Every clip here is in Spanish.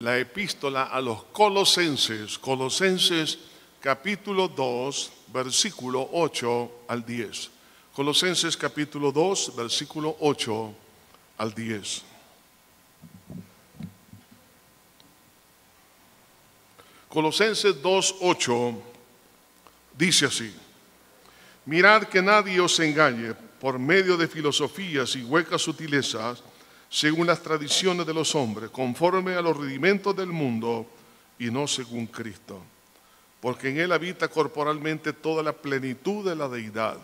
la epístola a los colosenses, Colosenses capítulo 2, versículo 8 al 10. Colosenses capítulo 2, versículo 8 al 10. Colosenses 2, 8 dice así, mirad que nadie os engañe por medio de filosofías y huecas sutilezas, según las tradiciones de los hombres, conforme a los rudimentos del mundo y no según Cristo. Porque en Él habita corporalmente toda la plenitud de la deidad,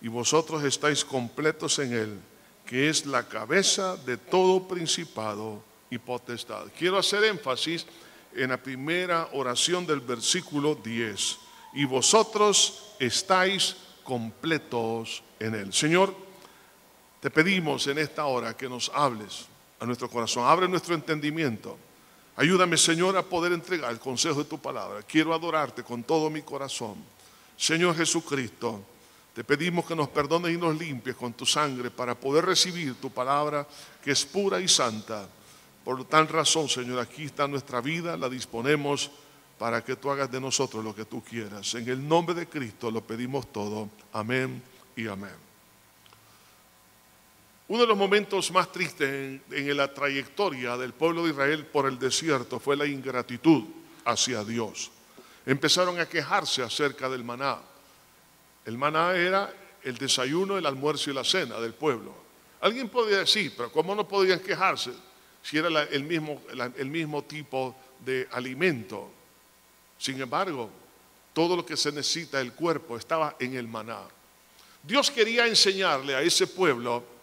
y vosotros estáis completos en Él, que es la cabeza de todo principado y potestad. Quiero hacer énfasis en la primera oración del versículo 10. Y vosotros estáis completos en Él. Señor, te pedimos en esta hora que nos hables a nuestro corazón, abre nuestro entendimiento. Ayúdame, Señor, a poder entregar el consejo de tu palabra. Quiero adorarte con todo mi corazón. Señor Jesucristo, te pedimos que nos perdones y nos limpies con tu sangre para poder recibir tu palabra que es pura y santa. Por tal razón, Señor, aquí está nuestra vida, la disponemos para que tú hagas de nosotros lo que tú quieras. En el nombre de Cristo lo pedimos todo. Amén y amén. Uno de los momentos más tristes en, la trayectoria del pueblo de Israel por el desierto fue la ingratitud hacia Dios. Empezaron a quejarse acerca del maná. El maná era el desayuno, el almuerzo y la cena del pueblo. Alguien podría decir, pero ¿cómo no podían quejarse si era el, mismo, el mismo tipo de alimento? Sin embargo, todo lo que se necesita del cuerpo estaba en el maná. Dios quería enseñarle a ese pueblo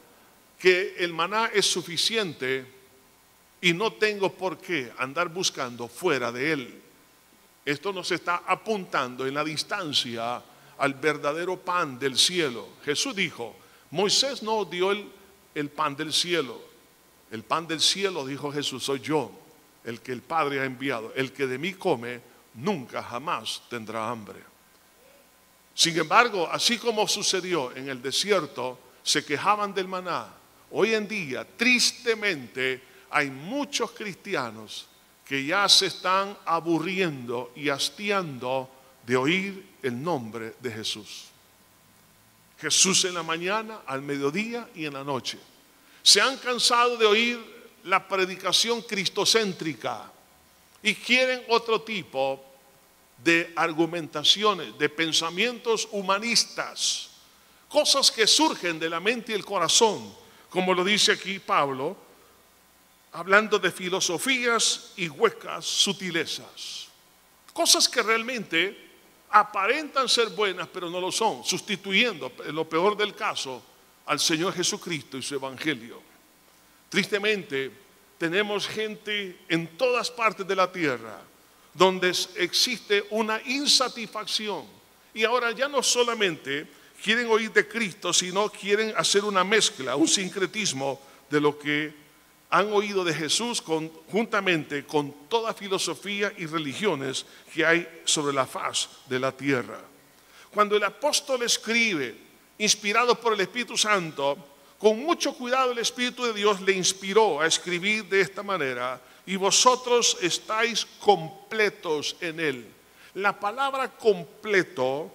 que el maná es suficiente y no tengo por qué andar buscando fuera de él. Esto nos está apuntando en la distancia al verdadero pan del cielo. Jesús dijo, Moisés no dio el, el pan del cielo. El pan del cielo, dijo Jesús, soy yo, el que el Padre ha enviado. El que de mí come, nunca jamás tendrá hambre. Sin embargo, así como sucedió en el desierto, se quejaban del maná, Hoy en día, tristemente, hay muchos cristianos que ya se están aburriendo y hastiando de oír el nombre de Jesús. Jesús en la mañana, al mediodía y en la noche. Se han cansado de oír la predicación cristocéntrica y quieren otro tipo de argumentaciones, de pensamientos humanistas, cosas que surgen de la mente y el corazón como lo dice aquí Pablo, hablando de filosofías y huecas sutilezas. Cosas que realmente aparentan ser buenas, pero no lo son, sustituyendo, en lo peor del caso, al Señor Jesucristo y su Evangelio. Tristemente, tenemos gente en todas partes de la tierra donde existe una insatisfacción. Y ahora ya no solamente quieren oír de Cristo, sino quieren hacer una mezcla, un sincretismo de lo que han oído de Jesús juntamente con toda filosofía y religiones que hay sobre la faz de la tierra. Cuando el apóstol escribe, inspirado por el Espíritu Santo, con mucho cuidado el Espíritu de Dios le inspiró a escribir de esta manera, y vosotros estáis completos en Él. La palabra completo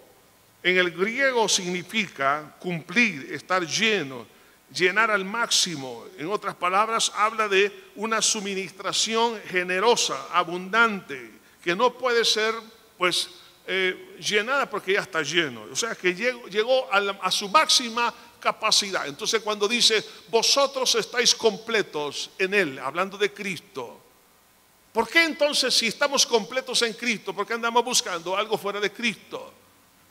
en el griego significa cumplir, estar lleno, llenar al máximo. En otras palabras, habla de una suministración generosa, abundante, que no puede ser pues eh, llenada porque ya está lleno. O sea, que llegó, a, a su máxima capacidad. Entonces cuando dice, vosotros estáis completos en Él, hablando de Cristo. ¿Por qué entonces si estamos completos en Cristo, por qué andamos buscando algo fuera de Cristo?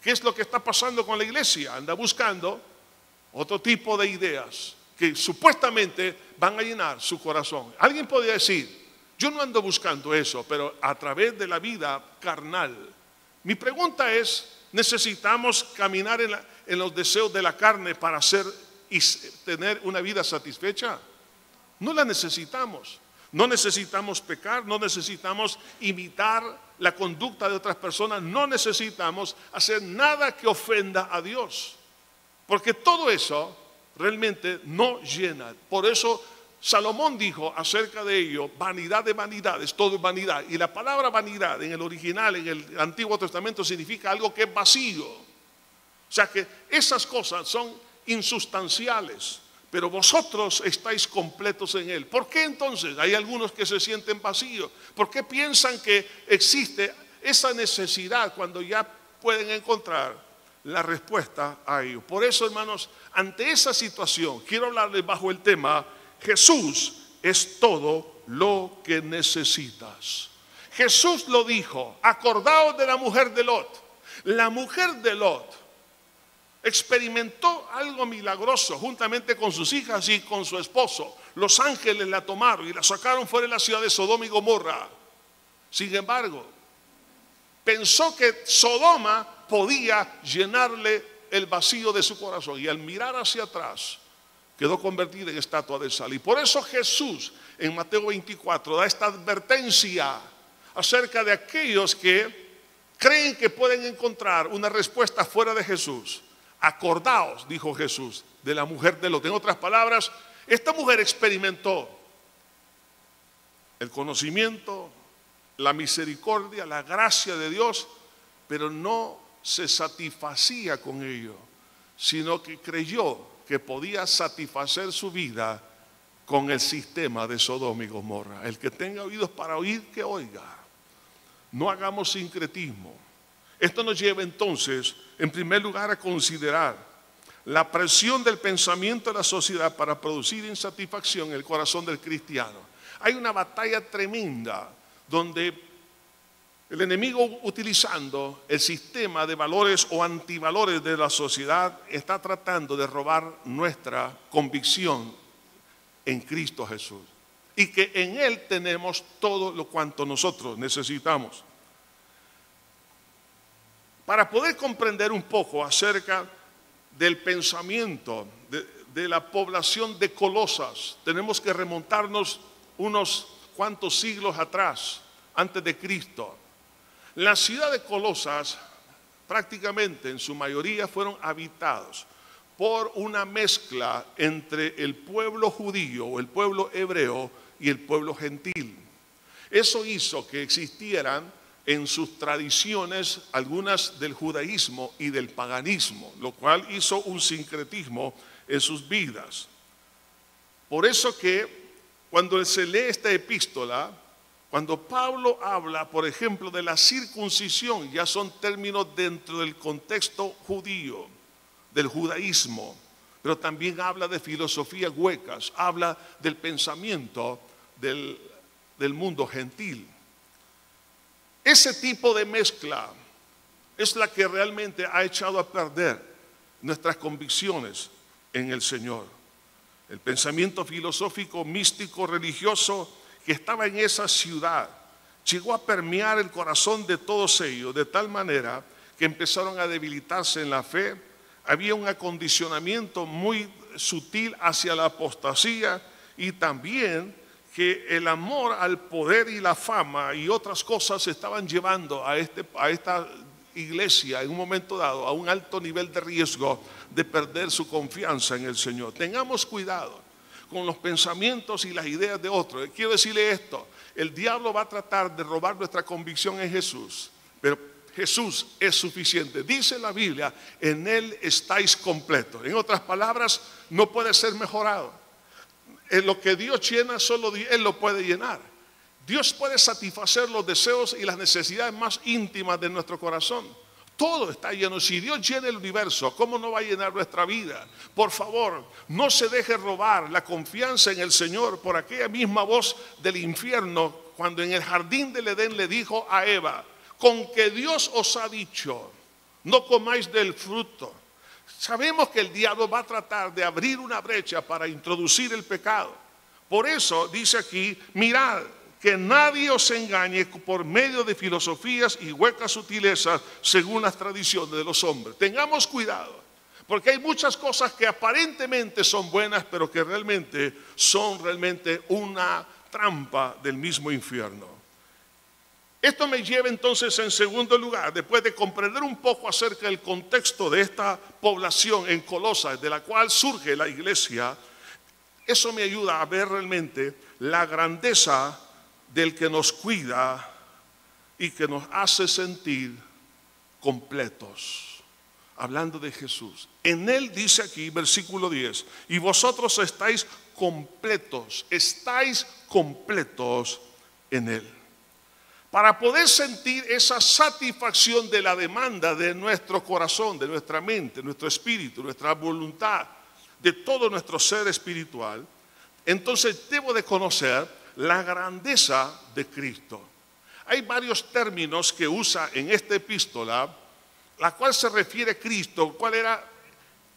¿Qué es lo que está pasando con la iglesia? Anda buscando otro tipo de ideas que supuestamente van a llenar su corazón. Alguien podría decir, yo no ando buscando eso, pero a través de la vida carnal. Mi pregunta es, ¿necesitamos caminar en, los deseos de la carne para y tener una vida satisfecha? No la necesitamos. No necesitamos pecar, no necesitamos imitar la conducta de otras personas, no necesitamos hacer nada que ofenda a Dios. Porque todo eso realmente no llena. Por eso Salomón dijo acerca de ello, vanidad de vanidades, todo es vanidad. Y la palabra vanidad en el original, en el Antiguo Testamento, significa algo que es vacío. O sea que esas cosas son insustanciales, pero vosotros estáis completos en Él. ¿Por qué entonces hay algunos que se sienten vacíos? ¿Por qué piensan que existe esa necesidad cuando ya pueden encontrar la respuesta a ello? Por eso, hermanos, ante esa situación, quiero hablarles bajo el tema, Jesús es todo lo que necesitas. Jesús lo dijo, acordaos de la mujer de Lot. La mujer de Lot experimentó algo milagroso juntamente con sus hijas y con su esposo. Los ángeles la tomaron y la sacaron fuera de la ciudad de Sodoma y Gomorra. Sin embargo, pensó que Sodoma podía llenarle el vacío de su corazón y al mirar hacia atrás quedó convertida en estatua de sal. Y por eso Jesús en Mateo 24 da esta advertencia acerca de aquellos que creen que pueden encontrar una respuesta fuera de Jesús. Acordaos, dijo Jesús, de la mujer de Lot. En otras palabras, esta mujer experimentó el conocimiento, la misericordia, la gracia de Dios, pero no se satisfacía con ello, sino que creyó que podía satisfacer su vida con el sistema de Sodoma y Gomorra. El que tenga oídos para oír, que oiga. No hagamos sincretismo. Esto nos lleva entonces, en primer lugar, a considerar la presión del pensamiento de la sociedad para producir insatisfacción en el corazón del cristiano. Hay una batalla tremenda donde el enemigo utilizando el sistema de valores o antivalores de la sociedad está tratando de robar nuestra convicción en Cristo Jesús y que en Él tenemos todo lo cuanto nosotros necesitamos. Para poder comprender un poco acerca del pensamiento de, la población de Colosas, tenemos que remontarnos unos cuantos siglos atrás, antes de Cristo. La ciudad de Colosas prácticamente en su mayoría fueron habitados por una mezcla entre el pueblo judío o el pueblo hebreo y el pueblo gentil. Eso hizo que existieran en sus tradiciones algunas del judaísmo y del paganismo, lo cual hizo un sincretismo en sus vidas. Por eso que cuando se lee esta epístola, cuando Pablo habla, por ejemplo, de la circuncisión, ya son términos dentro del contexto judío, del judaísmo, pero también habla de filosofías huecas, habla del pensamiento del, del mundo gentil. Ese tipo de mezcla es la que realmente ha echado a perder nuestras convicciones en el Señor. El pensamiento filosófico, místico, religioso que estaba en esa ciudad llegó a permear el corazón de todos ellos de tal manera que empezaron a debilitarse en la fe. Había un acondicionamiento muy sutil hacia la apostasía y también que el amor al poder y la fama y otras cosas estaban llevando a, este, a esta iglesia en un momento dado a un alto nivel de riesgo de perder su confianza en el Señor. Tengamos cuidado con los pensamientos y las ideas de otros. Quiero decirle esto, el diablo va a tratar de robar nuestra convicción en Jesús, pero Jesús es suficiente. Dice la Biblia, en Él estáis completos. En otras palabras, no puede ser mejorado en lo que Dios llena, solo Él lo puede llenar. Dios puede satisfacer los deseos y las necesidades más íntimas de nuestro corazón. Todo está lleno. Si Dios llena el universo, ¿cómo no va a llenar nuestra vida? Por favor, no se deje robar la confianza en el Señor por aquella misma voz del infierno cuando en el jardín del Edén le dijo a Eva, con que Dios os ha dicho, no comáis del fruto Sabemos que el diablo va a tratar de abrir una brecha para introducir el pecado. Por eso dice aquí, mirad, que nadie os engañe por medio de filosofías y huecas sutilezas según las tradiciones de los hombres. Tengamos cuidado, porque hay muchas cosas que aparentemente son buenas, pero que realmente son realmente una trampa del mismo infierno. Esto me lleva entonces en segundo lugar, después de comprender un poco acerca del contexto de esta población en Colosas, de la cual surge la iglesia, Eso me ayuda a ver realmente la grandeza del que nos cuida y que nos hace sentir completos. Hablando de Jesús. En él dice aquí, versículo 10, y vosotros estáis completos, estáis completos en él. Para poder sentir esa satisfacción de la demanda de nuestro corazón, de nuestra mente, nuestro espíritu, nuestra voluntad, de todo nuestro ser espiritual, entonces debo de conocer la grandeza de Cristo. Hay varios términos que usa en esta epístola, la cual se refiere a Cristo, cual era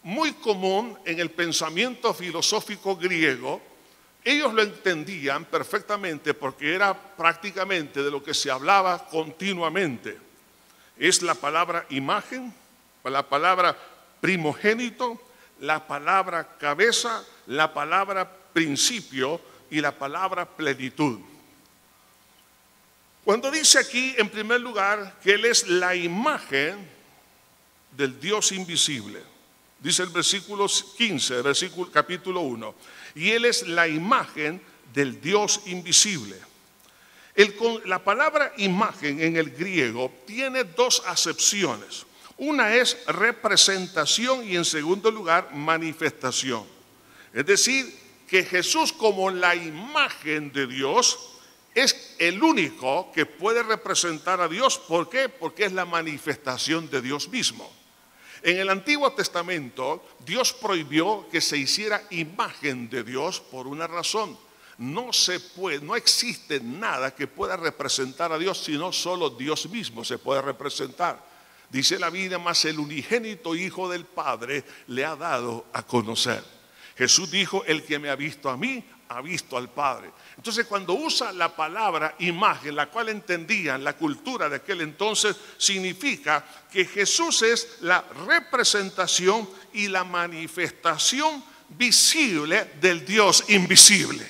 muy común en el pensamiento filosófico griego. Ellos lo entendían perfectamente porque era prácticamente de lo que se hablaba continuamente. Es la palabra imagen, la palabra primogénito, la palabra cabeza, la palabra principio y la palabra plenitud. Cuando dice aquí, en primer lugar, que Él es la imagen del Dios invisible, dice el versículo 15, versículo, capítulo 1, y Él es la imagen del Dios invisible. la palabra imagen en el griego tiene dos acepciones. Una es representación y en segundo lugar manifestación. Es decir, que Jesús como la imagen de Dios es el único que puede representar a Dios. ¿Por qué? Porque es la manifestación de Dios mismo. En el Antiguo Testamento, Dios prohibió que se hiciera imagen de Dios por una razón. No se puede, no existe nada que pueda representar a Dios, sino solo Dios mismo se puede representar. Dice la Biblia, más el unigénito Hijo del Padre le ha dado a conocer. Jesús dijo, el que me ha visto a mí, ha visto al Padre. Entonces cuando usa la palabra imagen, la cual entendían la cultura de aquel entonces, significa que Jesús es la representación y la manifestación visible del Dios invisible.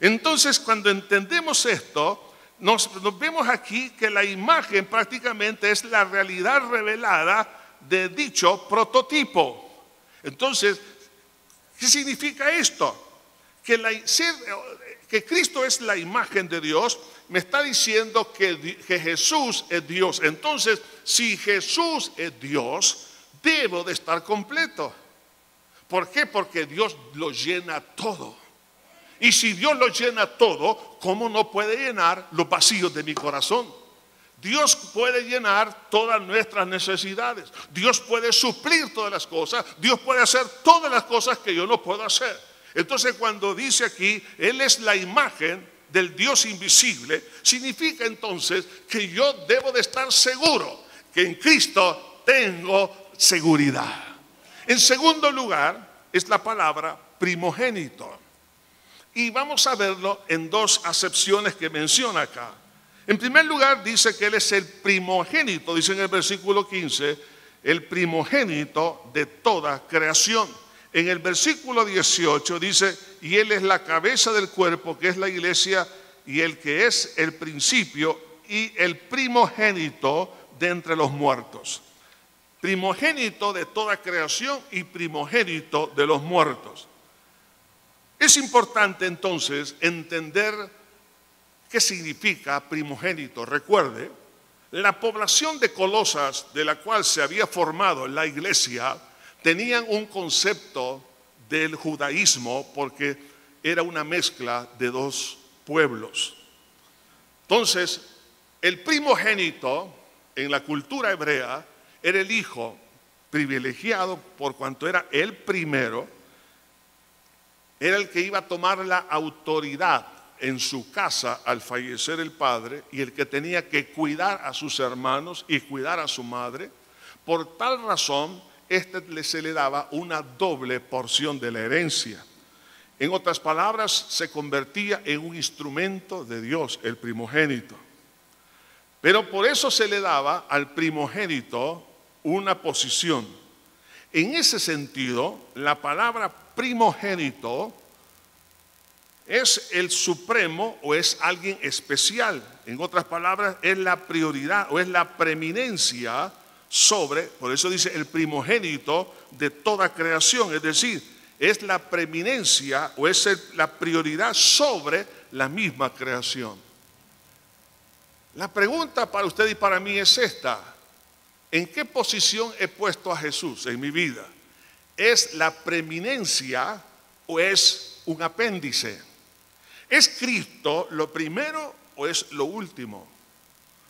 Entonces cuando entendemos esto, nos, vemos aquí que la imagen prácticamente es la realidad revelada de dicho prototipo. Entonces, ¿qué significa esto? Que, Cristo es la imagen de Dios, me está diciendo que, que Jesús es Dios. Entonces, si Jesús es Dios, debo de estar completo. ¿Por qué? Porque Dios lo llena todo. Y si Dios lo llena todo, ¿cómo no puede llenar los vacíos de mi corazón? Dios puede llenar todas nuestras necesidades. Dios puede suplir todas las cosas. Dios puede hacer todas las cosas que yo no puedo hacer. Entonces cuando dice aquí, Él es la imagen del Dios invisible, significa entonces que yo debo de estar seguro que en Cristo tengo seguridad. En segundo lugar, es la palabra primogénito. Y vamos a verlo en dos acepciones que menciona acá. En primer lugar, dice que Él es el primogénito, dice en el versículo 15, el primogénito de toda creación. En el versículo 18 dice, y Él es la cabeza del cuerpo, que es la iglesia, y el que es el principio y el primogénito de entre los muertos. Primogénito de toda creación y primogénito de los muertos. Es importante entonces entender qué significa primogénito. Recuerde, la población de Colosas, de la cual se había formado la iglesia, tenían un concepto del judaísmo porque era una mezcla de dos pueblos. Entonces, el primogénito en la cultura hebrea era el hijo privilegiado por cuanto era el primero, era el que iba a tomar la autoridad en su casa al fallecer el padre y el que tenía que cuidar a sus hermanos y cuidar a su madre. Por tal razón, este se le daba una doble porción de la herencia. En otras palabras, se convertía en un instrumento de Dios, el primogénito. Pero por eso se le daba al primogénito una posición. En ese sentido, la palabra primogénito es el supremo o es alguien especial. En otras palabras, es la prioridad o es la preeminencia sobre, por eso dice el primogénito de toda creación, es decir, es la preeminencia o es la prioridad sobre la misma creación. La pregunta para usted y para mí es esta. ¿En qué posición he puesto a Jesús en mi vida? ¿Es la preeminencia o es un apéndice? ¿Es Cristo lo primero o es lo último?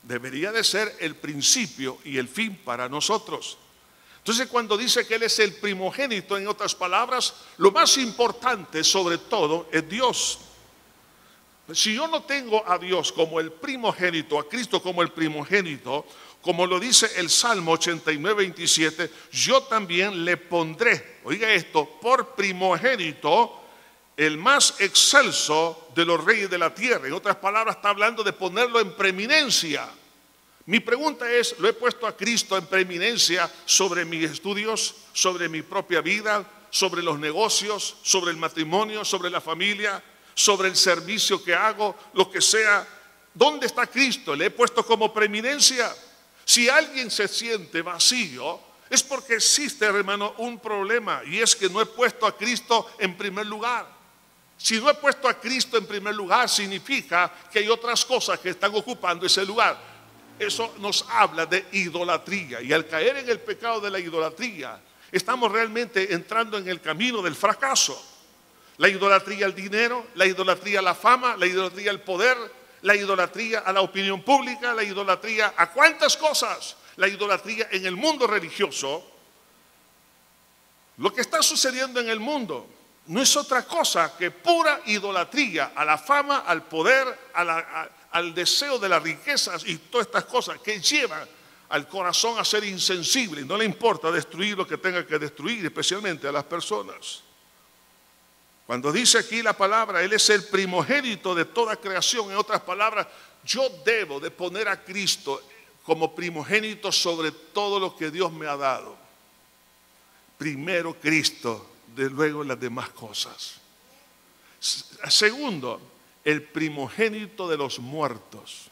Debería de ser el principio y el fin para nosotros. Entonces cuando dice que Él es el primogénito, en otras palabras, lo más importante sobre todo es Dios. Si yo no tengo a Dios como el primogénito, a Cristo como el primogénito, como lo dice el Salmo 89, 27, yo también le pondré, oiga esto, por primogénito, el más excelso de los reyes de la tierra. En otras palabras, está hablando de ponerlo en preeminencia. Mi pregunta es, ¿lo he puesto a Cristo en preeminencia sobre mis estudios, sobre mi propia vida, sobre los negocios, sobre el matrimonio, sobre la familia? sobre el servicio que hago, lo que sea. ¿Dónde está Cristo? ¿Le he puesto como preeminencia? Si alguien se siente vacío, es porque existe, hermano, un problema y es que no he puesto a Cristo en primer lugar. Si no he puesto a Cristo en primer lugar, significa que hay otras cosas que están ocupando ese lugar. Eso nos habla de idolatría y al caer en el pecado de la idolatría, estamos realmente entrando en el camino del fracaso. La idolatría al dinero, la idolatría a la fama, la idolatría al poder, la idolatría a la opinión pública, la idolatría a cuántas cosas, la idolatría en el mundo religioso. Lo que está sucediendo en el mundo no es otra cosa que pura idolatría a la fama, al poder, al deseo de las riquezas y todas estas cosas que llevan al corazón a ser insensible y no le importa destruir lo que tenga que destruir, especialmente a las personas. Cuando dice aquí la palabra, Él es el primogénito de toda creación, en otras palabras, yo debo de poner a Cristo como primogénito sobre todo lo que Dios me ha dado. Primero Cristo, de luego las demás cosas. Segundo, el primogénito de los muertos.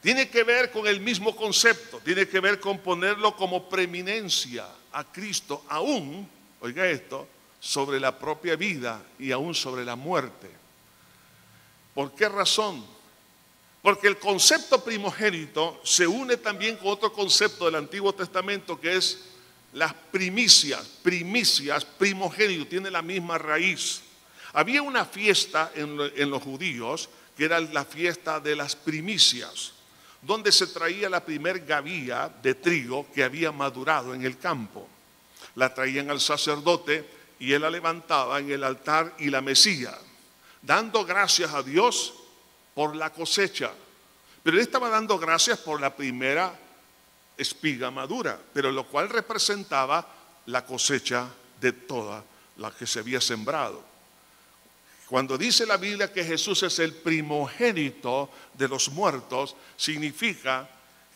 Tiene que ver con el mismo concepto, tiene que ver con ponerlo como preeminencia a Cristo, aún, oiga esto, sobre la propia vida y aún sobre la muerte. ¿Por qué razón? Porque el concepto primogénito se une también con otro concepto del Antiguo Testamento que es las primicias, primicias, primogénito, tiene la misma raíz. Había una fiesta en, los judíos que era la fiesta de las primicias donde se traía la primer gavía de trigo que había madurado en el campo. La traían al sacerdote y él la levantaba en el altar y la mesía, dando gracias a Dios por la cosecha. Pero él estaba dando gracias por la primera espiga madura, pero lo cual representaba la cosecha de toda la que se había sembrado. Cuando dice la Biblia que Jesús es el primogénito de los muertos, significa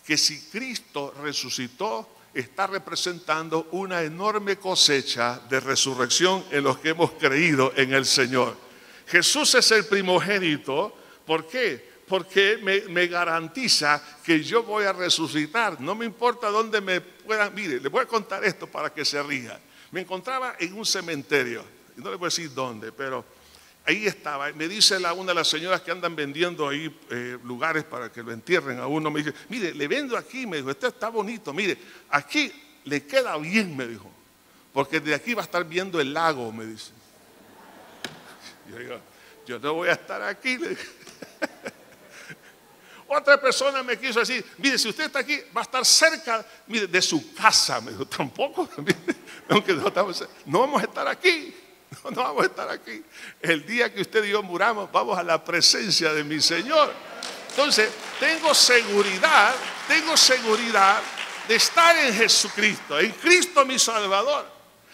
que si Cristo resucitó, está representando una enorme cosecha de resurrección en los que hemos creído en el Señor. Jesús es el primogénito, ¿por qué? Porque me, garantiza que yo voy a resucitar. No me importa dónde me puedan. Mire, le voy a contar esto para que se ría. Me encontraba en un cementerio, no le voy a decir dónde, pero ahí estaba. Me dice la, una de las señoras que andan vendiendo ahí eh, lugares para que lo entierren a uno. Me dice, mire, le vendo aquí. Me dijo, este está bonito. Mire, aquí le queda bien, me dijo. Porque de aquí va a estar viendo el lago, me dice. Yo digo, yo no voy a estar aquí. Otra persona me quiso decir, mire, si usted está aquí, va a estar cerca de su casa. Me dijo, tampoco, aunque no, no vamos a estar aquí. No vamos a estar aquí. El día que usted y yo muramos, vamos a la presencia de mi Señor. Entonces, tengo seguridad, tengo seguridad de estar en Jesucristo, en Cristo mi Salvador.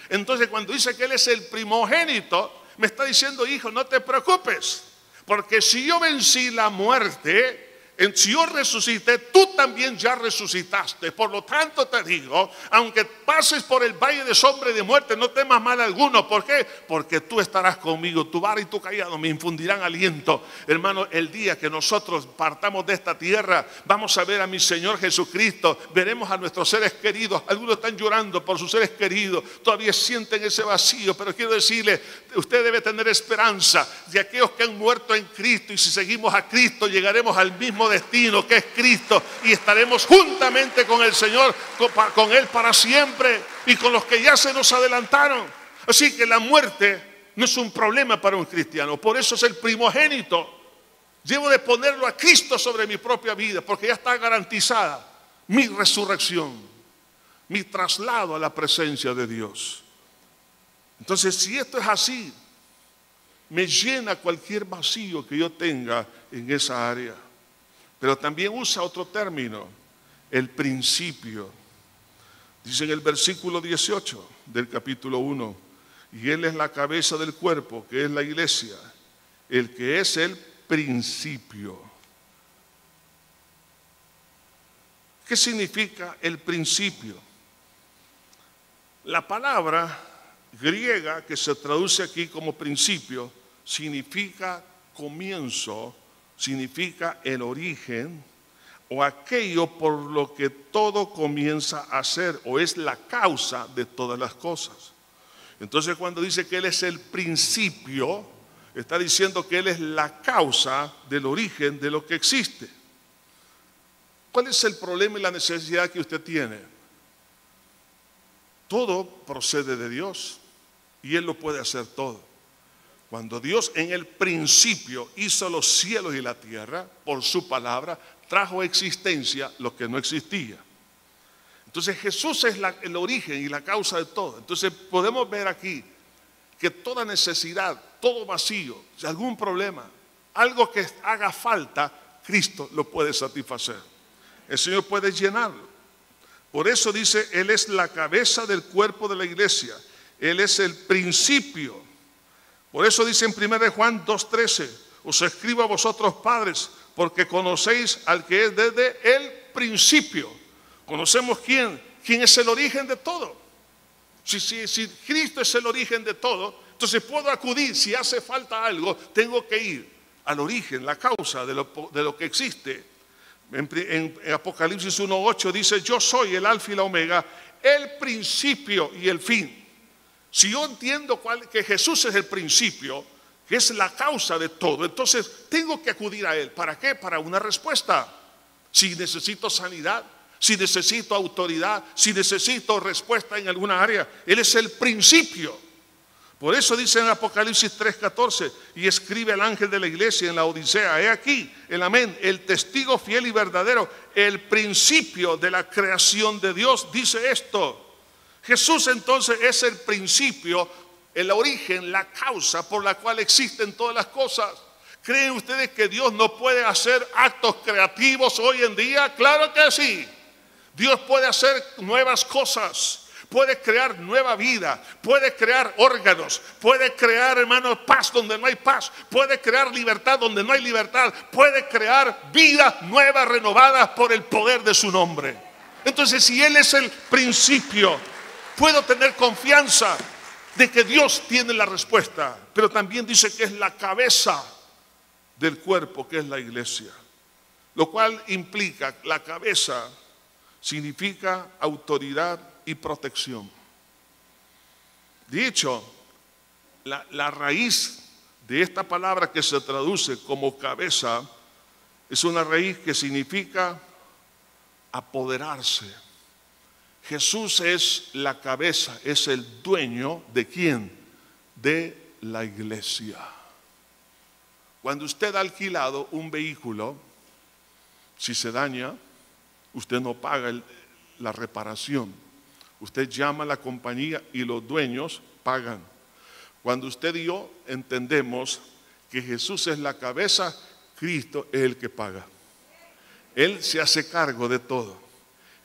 Entonces, cuando dice que Él es el primogénito, me está diciendo, hijo, no te preocupes, porque si yo vencí la muerte, si yo resucité, tú también ya resucitaste. Por lo tanto te digo, aunque pases por el valle de sombra y de muerte, no temas mal alguno. ¿Por qué? Porque tú estarás conmigo. Tu vara y tu callado me infundirán aliento. Hermano, el día que nosotros partamos de esta tierra, vamos a ver a mi Señor Jesucristo. Veremos a nuestros seres queridos. Algunos están llorando por sus seres queridos. Todavía sienten ese vacío. Pero quiero decirle, usted debe tener esperanza de aquellos que han muerto en Cristo. Y si seguimos a Cristo, llegaremos al mismo destino que es Cristo y estaremos juntamente con el Señor, con Él para siempre y con los que ya se nos adelantaron. Así que la muerte no es un problema para un cristiano, por eso es el primogénito. Debo de ponerlo a Cristo sobre mi propia vida porque ya está garantizada mi resurrección, mi traslado a la presencia de Dios. Entonces, si esto es así, me llena cualquier vacío que yo tenga en esa área. Pero también usa otro término, el principio. Dice en el versículo 18 del capítulo 1, y Él es la cabeza del cuerpo, que es la iglesia, el que es el principio. ¿Qué significa el principio? La palabra griega que se traduce aquí como principio significa comienzo significa el origen o aquello por lo que todo comienza a ser o es la causa de todas las cosas. Entonces cuando dice que Él es el principio, está diciendo que Él es la causa del origen de lo que existe. ¿Cuál es el problema y la necesidad que usted tiene? Todo procede de Dios y Él lo puede hacer todo. Cuando Dios en el principio hizo los cielos y la tierra, por su palabra, trajo existencia lo que no existía. Entonces Jesús es el origen y la causa de todo. Entonces podemos ver aquí que toda necesidad, todo vacío, algún problema, algo que haga falta, Cristo lo puede satisfacer. El Señor puede llenarlo. Por eso dice, Él es la cabeza del cuerpo de la iglesia. Él es el principio por eso dice en 1 Juan 2.13, os escribo a vosotros padres, porque conocéis al que es desde el principio. Conocemos quién, quién es el origen de todo. Si, si Cristo es el origen de todo, entonces puedo acudir, si hace falta algo, tengo que ir al origen, la causa de lo, que existe. En, en Apocalipsis 1.8 dice, yo soy el alfa y la omega, el principio y el fin. Si yo entiendo que Jesús es el principio, que es la causa de todo, entonces tengo que acudir a Él. ¿Para qué? Para una respuesta. Si necesito sanidad, si necesito autoridad, si necesito respuesta en alguna área, Él es el principio. Por eso dice en Apocalipsis 3:14, y escribe el ángel de la iglesia en la Odisea, he aquí, el amén, el testigo fiel y verdadero, el principio de la creación de Dios, dice esto. Jesús entonces es el principio, el origen, la causa por la cual existen todas las cosas. ¿Creen ustedes que Dios no puede hacer actos creativos hoy en día? Claro que sí. Dios puede hacer nuevas cosas puede crear nueva vida, puede crear órganos, puede crear, hermanos, paz donde no hay paz, puede crear libertad donde no hay libertad, puede crear vida nueva, renovada por el poder de su nombre. Entonces, si Él es el principio, puedo tener confianza de que Dios tiene la respuesta, pero también dice que es la cabeza del cuerpo, que es la iglesia. Lo cual implica, la cabeza significa autoridad y protección. Dicho, la, la raíz de esta palabra que se traduce como cabeza es una raíz que significa apoderarse Jesús es la cabeza, es el dueño de quién? De la iglesia. Cuando usted ha alquilado un vehículo, si se daña, usted no paga la reparación. Usted llama a la compañía y los dueños pagan. Cuando usted y yo entendemos que Jesús es la cabeza, Cristo es el que paga. Él se hace cargo de todo.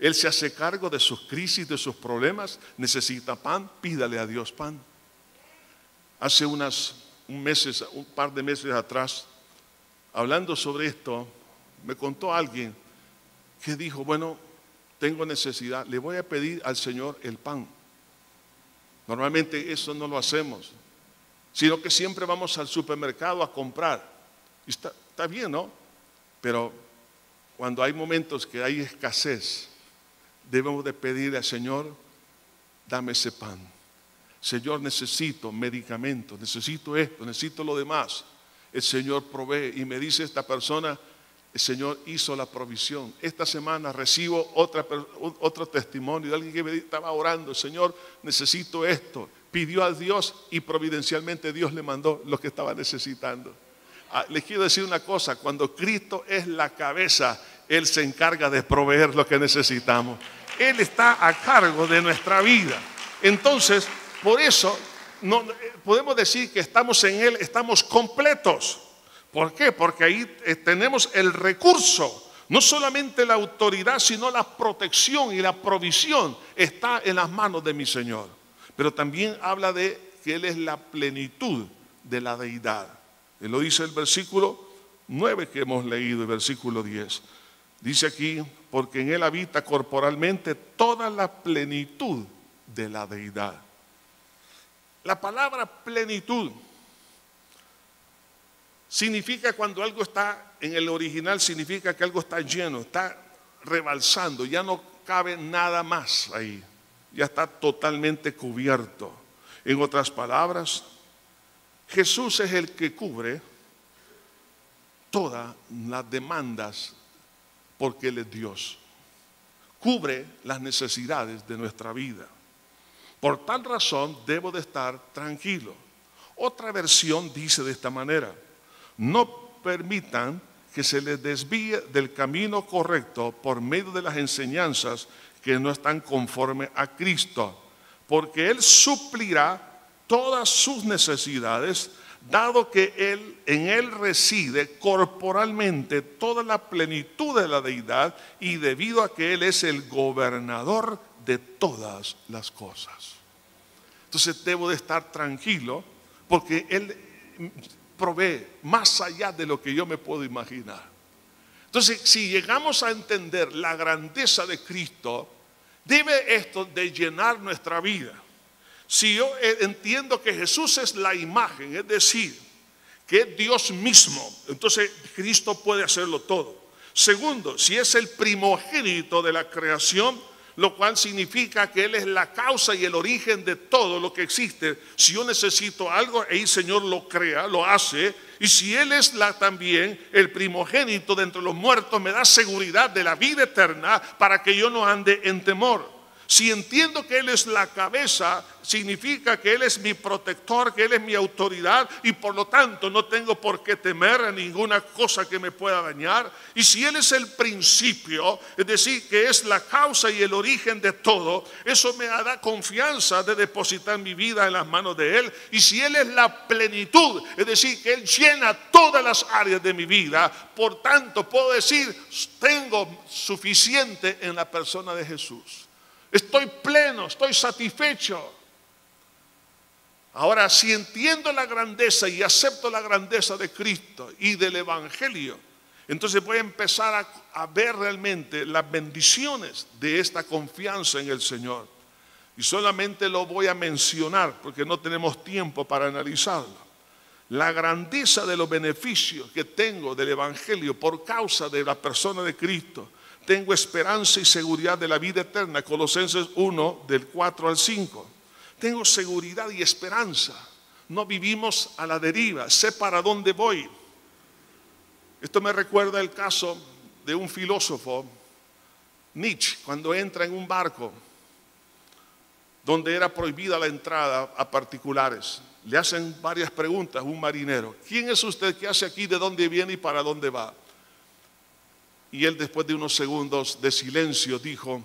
Él se hace cargo de sus crisis, de sus problemas. Necesita pan, pídale a Dios pan. Hace unas un, meses, un par de meses atrás, hablando sobre esto, me contó alguien que dijo, bueno, tengo necesidad, le voy a pedir al Señor el pan. Normalmente eso no lo hacemos, sino que siempre vamos al supermercado a comprar. Está bien, ¿no? Pero cuando hay momentos que hay escasez, debemos de pedirle al Señor, dame ese pan. Señor, necesito medicamentos, necesito esto, necesito lo demás. El Señor provee y me dice esta persona, el Señor hizo la provisión. Esta semana recibo otra, otro testimonio de alguien que me estaba orando, Señor, necesito esto. Pidió a Dios y providencialmente Dios le mandó lo que estaba necesitando. Ah, les quiero decir una cosa, cuando Cristo es la cabeza, Él se encarga de proveer lo que necesitamos. Él está a cargo de nuestra vida. Entonces, por eso podemos decir que estamos en Él, estamos completos. ¿Por qué? Porque ahí eh, tenemos el recurso, no solamente la autoridad, sino la protección y la provisión está en las manos de mi Señor. Pero también habla de que Él es la plenitud de la deidad. Él lo dice el versículo 9 que hemos leído, el versículo 10. Dice aquí, porque en Él habita corporalmente toda la plenitud de la deidad. La palabra plenitud significa cuando algo está en el original, significa que algo está lleno, está rebalsando, ya no cabe nada más ahí, ya está totalmente cubierto. En otras palabras, Jesús es el que cubre todas las demandas porque Él es Dios. Cubre las necesidades de nuestra vida. Por tal razón debo de estar tranquilo. Otra versión dice de esta manera, no permitan que se les desvíe del camino correcto por medio de las enseñanzas que no están conforme a Cristo, porque Él suplirá todas sus necesidades, dado que Él en Él reside corporalmente toda la plenitud de la deidad y debido a que Él es el gobernador de todas las cosas. Entonces debo de estar tranquilo porque Él provee más allá de lo que yo me puedo imaginar. Entonces, si llegamos a entender la grandeza de Cristo, debe esto de llenar nuestra vida. Si yo eh, entiendo que Jesús es la imagen, es decir, que es Dios mismo, entonces Cristo puede hacerlo todo. Segundo, si es el primogénito de la creación, lo cual significa que Él es la causa y el origen de todo lo que existe. Si yo necesito algo, el Señor lo crea, lo hace, y si Él es la, también el primogénito de entre los muertos, me da seguridad de la vida eterna para que yo no ande en temor. Si entiendo que Él es la cabeza, significa que Él es mi protector, que Él es mi autoridad y por lo tanto no tengo por qué temer a ninguna cosa que me pueda dañar. Y si Él es el principio, es decir, que es la causa y el origen de todo, eso me da confianza de depositar mi vida en las manos de Él. Y si Él es la plenitud, es decir, que Él llena todas las áreas de mi vida, por tanto puedo decir, tengo suficiente en la persona de Jesús. Estoy pleno, estoy satisfecho. Ahora, si entiendo la grandeza y acepto la grandeza de Cristo y del Evangelio, entonces voy a empezar a, ver realmente las bendiciones de esta confianza en el Señor. Y solamente lo voy a mencionar porque no tenemos tiempo para analizarlo. La grandeza de los beneficios que tengo del Evangelio por causa de la persona de Cristo tengo esperanza y seguridad de la vida eterna. Colosenses 1, del 4 al 5. Tengo seguridad y esperanza. No vivimos a la deriva. Sé para dónde voy. Esto me recuerda el caso de un filósofo, Nietzsche, cuando entra en un barco donde era prohibida la entrada a particulares. Le hacen varias preguntas un marinero. ¿Quién es usted? ¿Qué hace aquí? ¿De dónde viene y para dónde va? Y él después de unos segundos de silencio dijo,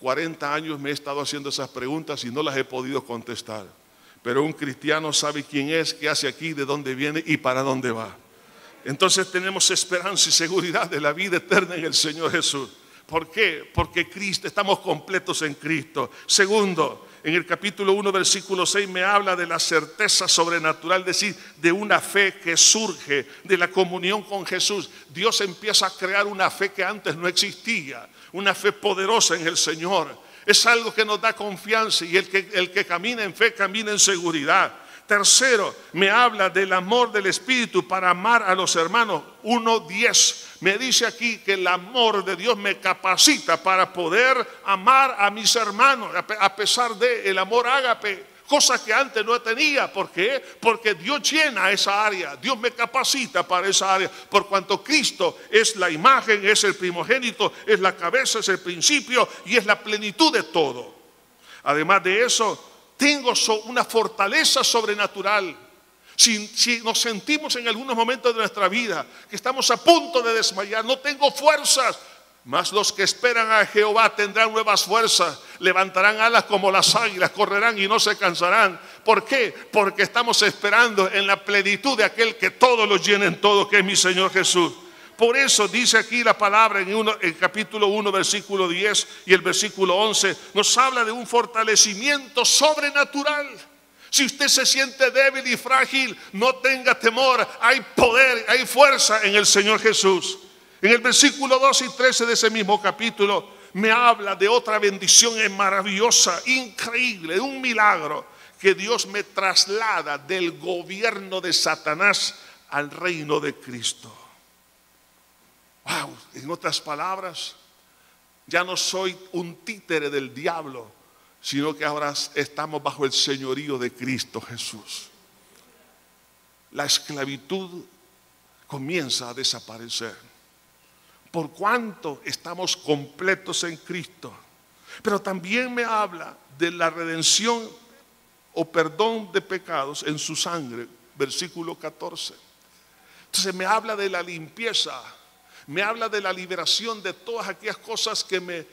40 años me he estado haciendo esas preguntas y no las he podido contestar. Pero un cristiano sabe quién es, qué hace aquí, de dónde viene y para dónde va. Entonces tenemos esperanza y seguridad de la vida eterna en el Señor Jesús. ¿Por qué? Porque Cristo, estamos completos en Cristo. Segundo, en el capítulo 1, versículo 6 me habla de la certeza sobrenatural, es decir, de una fe que surge de la comunión con Jesús. Dios empieza a crear una fe que antes no existía, una fe poderosa en el Señor. Es algo que nos da confianza y el que, el que camina en fe camina en seguridad. Tercero, me habla del amor del Espíritu para amar a los hermanos. 1.10. Me dice aquí que el amor de Dios me capacita para poder amar a mis hermanos, a pesar de el amor ágape cosa que antes no tenía. ¿Por qué? Porque Dios llena esa área, Dios me capacita para esa área, por cuanto Cristo es la imagen, es el primogénito, es la cabeza, es el principio y es la plenitud de todo. Además de eso, tengo una fortaleza sobrenatural. Si, nos sentimos en algunos momentos de nuestra vida que estamos a punto de desmayar, no tengo fuerzas, mas los que esperan a Jehová tendrán nuevas fuerzas, levantarán alas como las águilas, correrán y no se cansarán. ¿Por qué? Porque estamos esperando en la plenitud de aquel que todo lo llena en todo, que es mi Señor Jesús. Por eso dice aquí la palabra en, el capítulo 1, versículo 10 y el versículo 11, nos habla de un fortalecimiento sobrenatural. Si usted se siente débil y frágil, no tenga temor, hay poder, hay fuerza en el Señor Jesús. En el versículo 12 y 13 de ese mismo capítulo me habla de otra bendición maravillosa, increíble, un milagro, que Dios me traslada del gobierno de Satanás al reino de Cristo. En otras palabras, ya no soy un títere del diablo, sino que ahora estamos bajo el señorío de Cristo Jesús. La esclavitud comienza a desaparecer por cuanto estamos completos en Cristo. Pero también me habla de la redención o perdón de pecados en su sangre, versículo 14. Entonces me habla de la limpieza, me habla de la liberación de todas aquellas cosas que me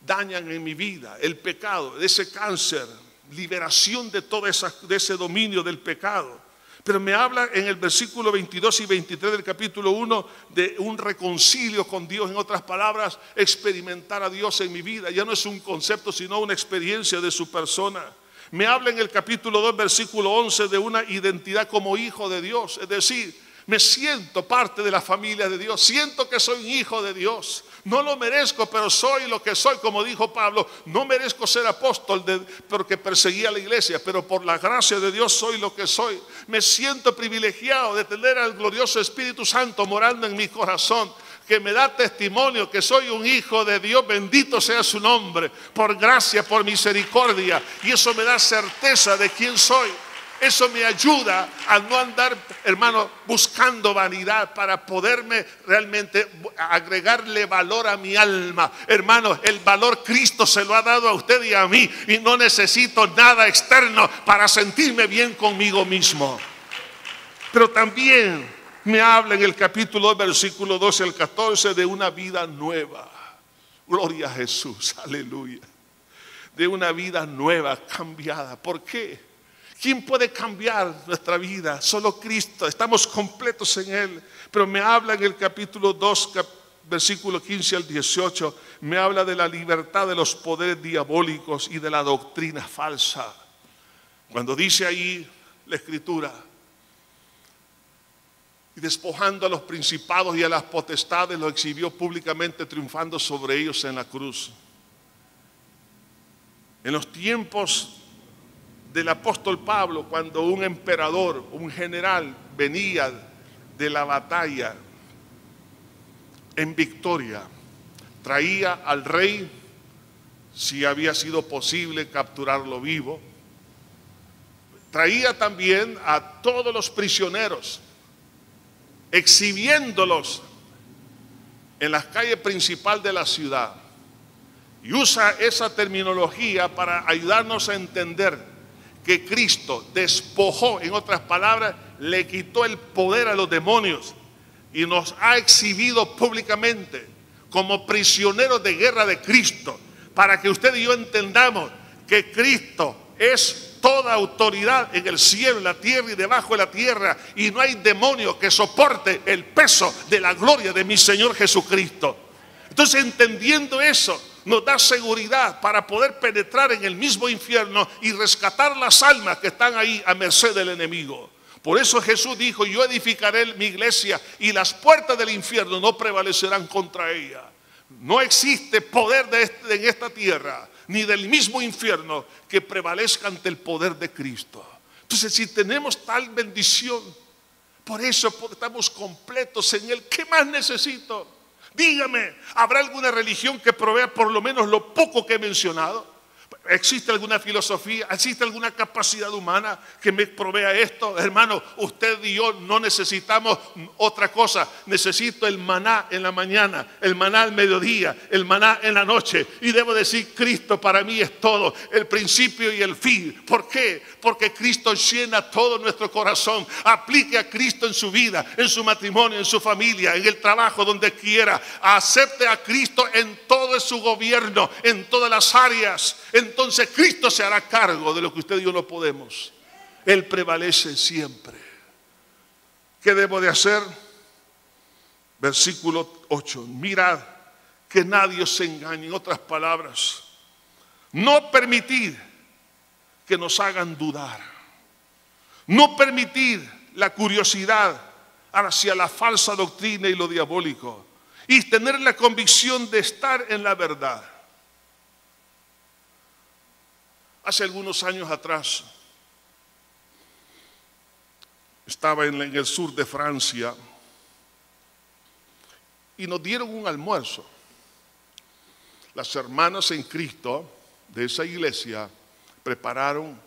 dañan en mi vida, el pecado, ese cáncer, liberación de todo ese dominio del pecado. Pero me habla en el versículo 22 y 23 del capítulo 1 de un reconcilio con Dios. En otras palabras, experimentar a Dios en mi vida. Ya no es un concepto, sino una experiencia de su persona. Me habla en el capítulo 2, versículo 11 de una identidad como hijo de Dios. Es decir, me siento parte de la familia de Dios. Siento que soy un hijo de Dios. No lo merezco, pero soy lo que soy, como dijo Pablo. No merezco ser apóstol porque perseguía a la iglesia, pero por la gracia de Dios soy lo que soy. Me siento privilegiado de tener al glorioso Espíritu Santo morando en mi corazón que me da testimonio que soy un hijo de Dios, bendito sea su nombre, por gracia, por misericordia. Y eso me da certeza de quién soy. Eso me ayuda a no andar, hermano, buscando vanidad para poderme realmente agregarle valor a mi alma. Hermano, el valor Cristo se lo ha dado a usted y a mí y no necesito nada externo para sentirme bien conmigo mismo. Pero también me habla en el capítulo 2, versículo 12 al 14 de una vida nueva. Gloria a Jesús, aleluya. De una vida nueva, cambiada. ¿Por qué? ¿Quién puede cambiar nuestra vida? Solo Cristo. Estamos completos en Él. Pero me habla en el capítulo 2, versículo 15 al 18, me habla de la libertad de los poderes diabólicos y de la doctrina falsa. Cuando dice ahí la escritura, y despojando a los principados y a las potestades, lo exhibió públicamente triunfando sobre ellos en la cruz. En los tiempos del apóstol Pablo cuando un emperador, un general venía de la batalla en victoria, traía al rey, si había sido posible capturarlo vivo, traía también a todos los prisioneros, exhibiéndolos en la calle principal de la ciudad. Y usa esa terminología para ayudarnos a entender que Cristo despojó, en otras palabras, le quitó el poder a los demonios y nos ha exhibido públicamente como prisioneros de guerra de Cristo, para que usted y yo entendamos que Cristo es toda autoridad en el cielo, en la tierra y debajo de la tierra, y no hay demonio que soporte el peso de la gloria de mi Señor Jesucristo. Entonces, entendiendo eso, nos da seguridad para poder penetrar en el mismo infierno y rescatar las almas que están ahí a merced del enemigo. Por eso Jesús dijo, yo edificaré mi iglesia y las puertas del infierno no prevalecerán contra ella. No existe poder de este, en esta tierra, ni del mismo infierno, que prevalezca ante el poder de Cristo. Entonces, si tenemos tal bendición, por eso estamos completos en Él, ¿qué más necesito? Dígame, ¿habrá alguna religión que provea por lo menos lo poco que he mencionado? ¿Existe alguna filosofía? ¿Existe alguna capacidad humana que me provea esto? Hermano, usted y yo no necesitamos otra cosa. Necesito el maná en la mañana, el maná al mediodía, el maná en la noche. Y debo decir, Cristo para mí es todo, el principio y el fin. ¿Por qué? Porque Cristo llena todo nuestro corazón. Aplique a Cristo en su vida, en su matrimonio, en su familia, en el trabajo, donde quiera. Acepte a Cristo en todo su gobierno, en todas las áreas. En entonces Cristo se hará cargo de lo que usted y yo no podemos. Él prevalece siempre. ¿Qué debo de hacer? Versículo 8. Mirad que nadie se engañe. En otras palabras, no permitir que nos hagan dudar. No permitir la curiosidad hacia la falsa doctrina y lo diabólico. Y tener la convicción de estar en la verdad. Hace algunos años atrás, estaba en, el sur de Francia y nos dieron un almuerzo. Las hermanas en Cristo de esa iglesia prepararon,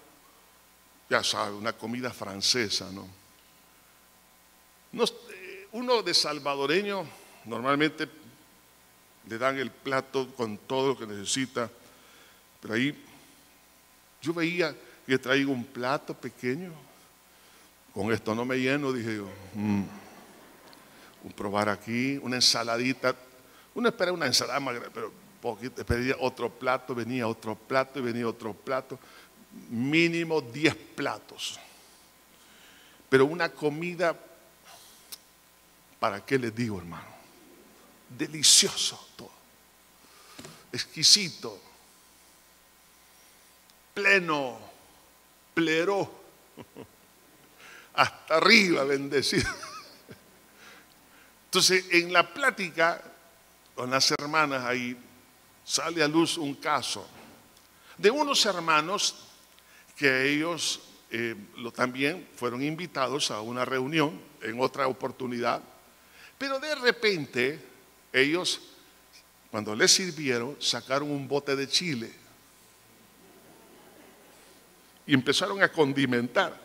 ya sabe, una comida francesa, ¿no? Eh, uno de salvadoreño normalmente le dan el plato con todo lo que necesita, pero ahí yo veía que traigo un plato pequeño. Con esto no me lleno, dije yo. Mm, probar aquí, una ensaladita. Uno espera una ensalada más grande, pero poquito, pedía otro plato, venía otro plato y venía otro plato. Mínimo 10 platos. Pero una comida, ¿para qué les digo, hermano? Delicioso todo. Exquisito pleno, plero, hasta arriba, bendecido. Entonces, en la plática con las hermanas ahí sale a luz un caso de unos hermanos que ellos eh, lo, también fueron invitados a una reunión en otra oportunidad, pero de repente ellos, cuando les sirvieron, sacaron un bote de chile y empezaron a condimentar.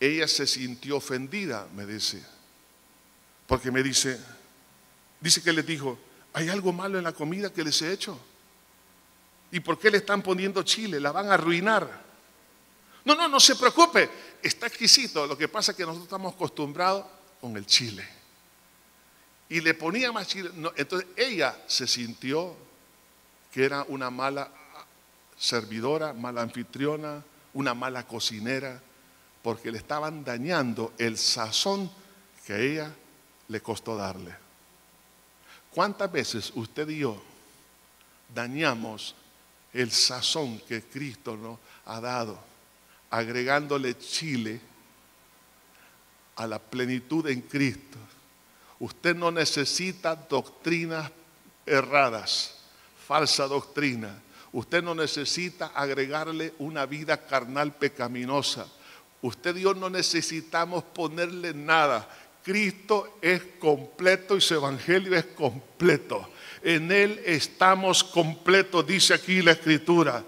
Ella se sintió ofendida, me dice, porque me dice, dice que les dijo, ¿hay algo malo en la comida que les he hecho? ¿Y por qué le están poniendo chile? La van a arruinar. No, no, no se preocupe, está exquisito. Lo que pasa es que nosotros estamos acostumbrados con el chile. Y le ponía más chile. entonces ella se sintió que era una mala servidora, mala anfitriona, una mala cocinera, porque le estaban dañando el sazón que a ella le costó darle. ¿Cuántas veces usted y yo dañamos el sazón que Cristo nos ha dado, agregándole chile a la plenitud en Cristo? Usted no necesita doctrinas erradas, falsa doctrina. Usted no necesita agregarle una vida carnal pecaminosa. Usted yo no necesitamos ponerle nada. Cristo es completo y su evangelio es completo. En Él estamos completos, dice aquí la escritura.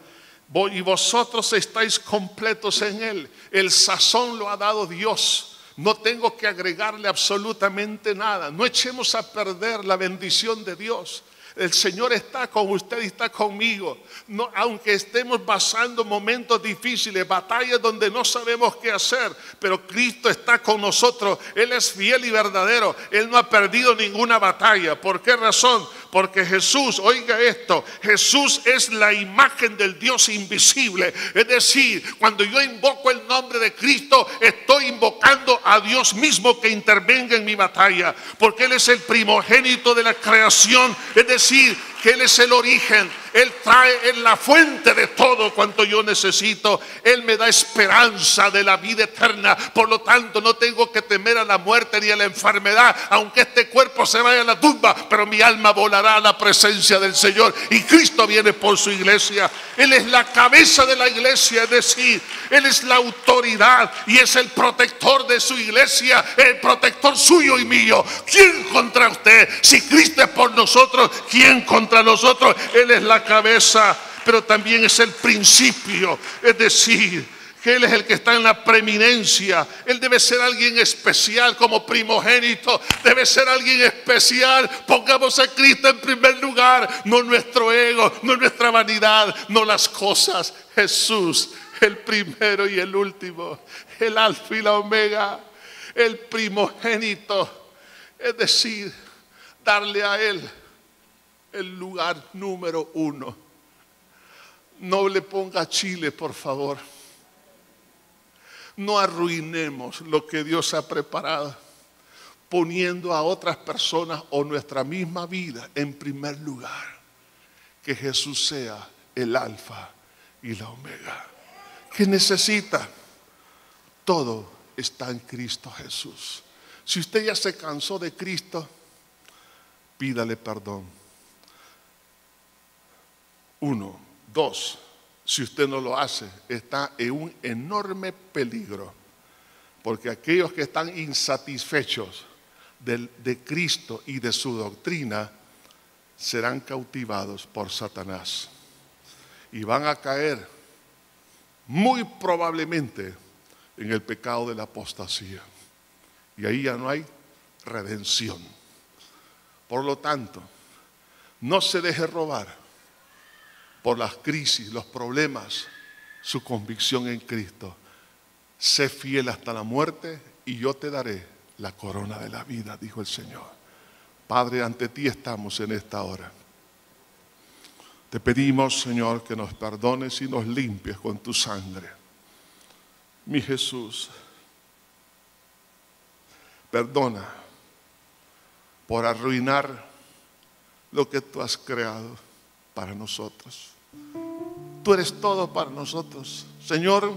Y vosotros estáis completos en Él. El sazón lo ha dado Dios. No tengo que agregarle absolutamente nada. No echemos a perder la bendición de Dios. El Señor está con usted y está conmigo. No, aunque estemos pasando momentos difíciles, batallas donde no sabemos qué hacer, pero Cristo está con nosotros. Él es fiel y verdadero. Él no ha perdido ninguna batalla. ¿Por qué razón? Porque Jesús, oiga esto, Jesús es la imagen del Dios invisible. Es decir, cuando yo invoco el nombre de Cristo, estoy invocando a Dios mismo que intervenga en mi batalla. Porque Él es el primogénito de la creación. Es decir, decir Él es el origen él trae en la fuente de todo cuanto yo necesito. Él me da esperanza de la vida eterna. Por lo tanto, no tengo que temer a la muerte ni a la enfermedad. Aunque este cuerpo se vaya a la tumba, pero mi alma volará a la presencia del Señor. Y Cristo viene por su iglesia. Él es la cabeza de la iglesia, es decir, Él es la autoridad y es el protector de su iglesia, el protector suyo y mío. ¿Quién contra usted? Si Cristo es por nosotros, ¿quién contra nosotros? Él es la cabeza, pero también es el principio. Es decir, que Él es el que está en la preeminencia. Él debe ser alguien especial como primogénito. Debe ser alguien especial. Pongamos a Cristo en primer lugar. No nuestro ego, no nuestra vanidad, no las cosas. Jesús, el primero y el último. El alfa y la omega. El primogénito. Es decir, darle a Él el lugar número uno. No le ponga Chile, por favor. No arruinemos lo que Dios ha preparado poniendo a otras personas o nuestra misma vida en primer lugar. Que Jesús sea el alfa y la omega. ¿Qué necesita? Todo está en Cristo Jesús. Si usted ya se cansó de Cristo, pídale perdón uno. Dos, si usted no lo hace, está en un enorme peligro. Porque aquellos que están insatisfechos de, Cristo y de su doctrina serán cautivados por Satanás. Y van a caer muy probablemente en el pecado de la apostasía. Y ahí ya no hay redención. Por lo tanto, no se deje robar por las crisis, los problemas, su convicción en Cristo. Sé fiel hasta la muerte y yo te daré la corona de la vida, dijo el Señor. Padre, ante ti estamos en esta hora. Te pedimos, Señor, que nos perdones y nos limpies con tu sangre. Mi Jesús, perdona por arruinar lo que tú has creado para nosotros. Tú eres todo para nosotros. Señor,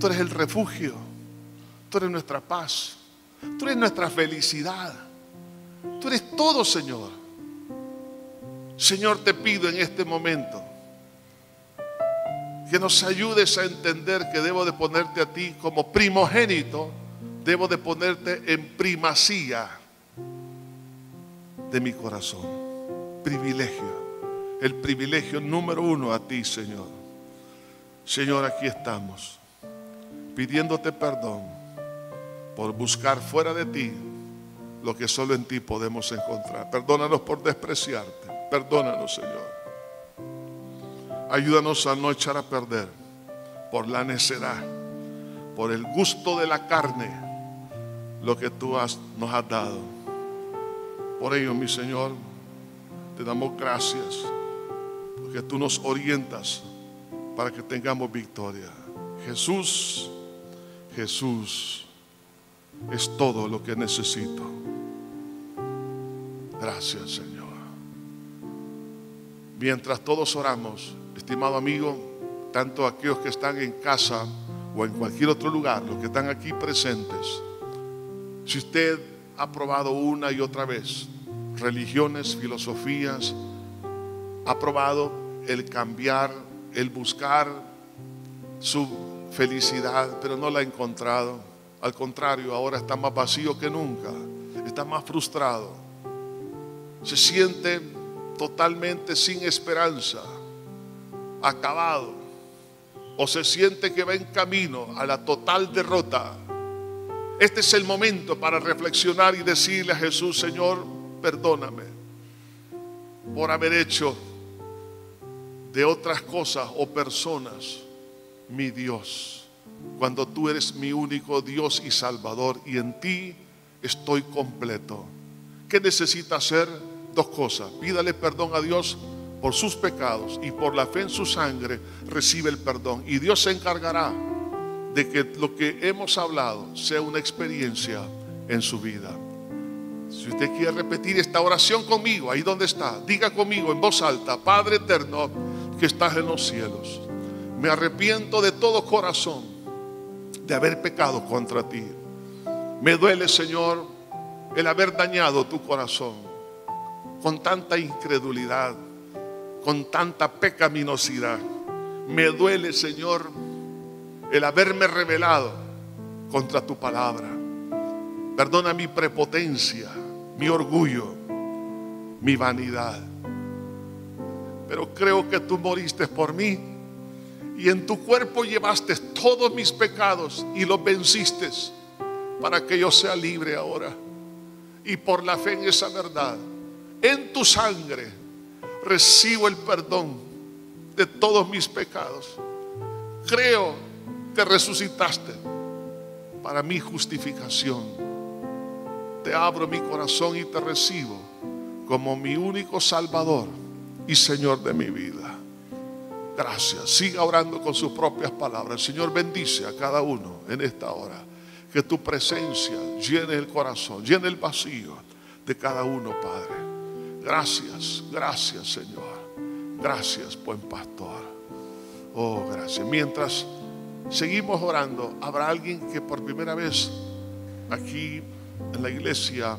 tú eres el refugio. Tú eres nuestra paz. Tú eres nuestra felicidad. Tú eres todo, Señor. Señor, te pido en este momento que nos ayudes a entender que debo de ponerte a ti como primogénito, debo de ponerte en primacía de mi corazón. Privilegio el privilegio número uno a ti, Señor. Señor, aquí estamos, pidiéndote perdón por buscar fuera de ti lo que solo en ti podemos encontrar. Perdónanos por despreciarte. Perdónanos, Señor. Ayúdanos a no echar a perder por la necedad, por el gusto de la carne, lo que tú nos has dado. Por ello, mi Señor, te damos gracias que tú nos orientas para que tengamos victoria. Jesús, Jesús es todo lo que necesito. Gracias Señor. Mientras todos oramos, estimado amigo, tanto aquellos que están en casa o en cualquier otro lugar, los que están aquí presentes, si usted ha probado una y otra vez religiones, filosofías, ha probado el cambiar, el buscar su felicidad, pero no la ha encontrado. Al contrario, ahora está más vacío que nunca, está más frustrado, se siente totalmente sin esperanza, acabado, o se siente que va en camino a la total derrota. Este es el momento para reflexionar y decirle a Jesús, Señor, perdóname por haber hecho de otras cosas o personas, mi Dios, cuando tú eres mi único Dios y Salvador y en ti estoy completo. ¿Qué necesita hacer? dos cosas. Pídale perdón a Dios por sus pecados y por la fe en su sangre recibe el perdón. Y Dios se encargará de que lo que hemos hablado sea una experiencia en su vida. Si usted quiere repetir esta oración conmigo, ahí donde está, diga conmigo en voz alta, Padre eterno que estás en los cielos, me arrepiento de todo corazón de haber pecado contra ti. Me duele, Señor, el haber dañado tu corazón con tanta incredulidad, con tanta pecaminosidad. Me duele, Señor, el haberme revelado contra tu palabra. Perdona mi prepotencia, mi orgullo, mi vanidad. Pero creo que tú moriste por mí y en tu cuerpo llevaste todos mis pecados y los venciste para que yo sea libre ahora. Y por la fe en esa verdad, en tu sangre, recibo el perdón de todos mis pecados. Creo que resucitaste para mi justificación. Te abro mi corazón y te recibo como mi único Salvador y Señor de mi vida. Gracias. Siga orando con sus propias palabras. Señor bendice a cada uno en esta hora. Que tu presencia llene el corazón, llene el vacío de cada uno, Padre. Gracias, gracias, Señor. Gracias, buen pastor. Oh, gracias. Mientras seguimos orando, habrá alguien que por primera vez aquí en la iglesia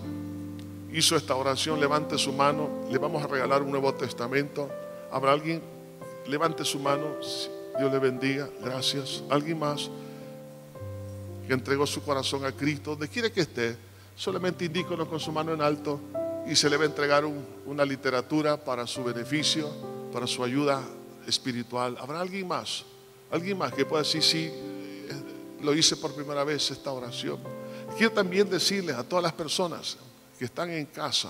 hizo esta oración. Levante su mano. Le vamos a regalar un Nuevo Testamento. Habrá alguien Levante su mano. Dios le bendiga. Gracias. ¿Alguien más que entregó su corazón a Cristo? Donde quiere que esté, solamente indíquenos con su mano en alto y se le va a entregar una literatura para su beneficio, para su ayuda espiritual. ¿Habrá alguien más? ¿Alguien más que pueda decir, sí, eh, lo hice por primera vez esta oración? Quiero también decirles a todas las personas que están en casa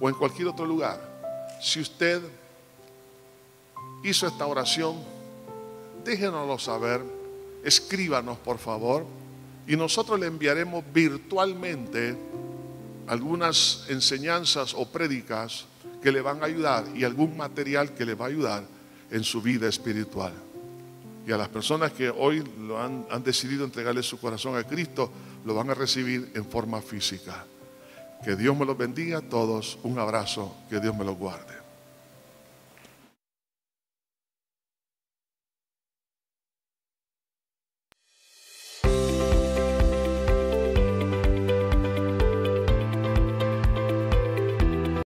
o en cualquier otro lugar, si usted hizo esta oración, déjenoslo saber, escríbanos por favor y nosotros le enviaremos virtualmente algunas enseñanzas o prédicas que le van a ayudar y algún material que le va a ayudar en su vida espiritual. Y a las personas que hoy lo han, han decidido entregarle su corazón a Cristo, lo van a recibir en forma física. Que Dios me los bendiga a todos. Un abrazo. Que Dios me los guarde.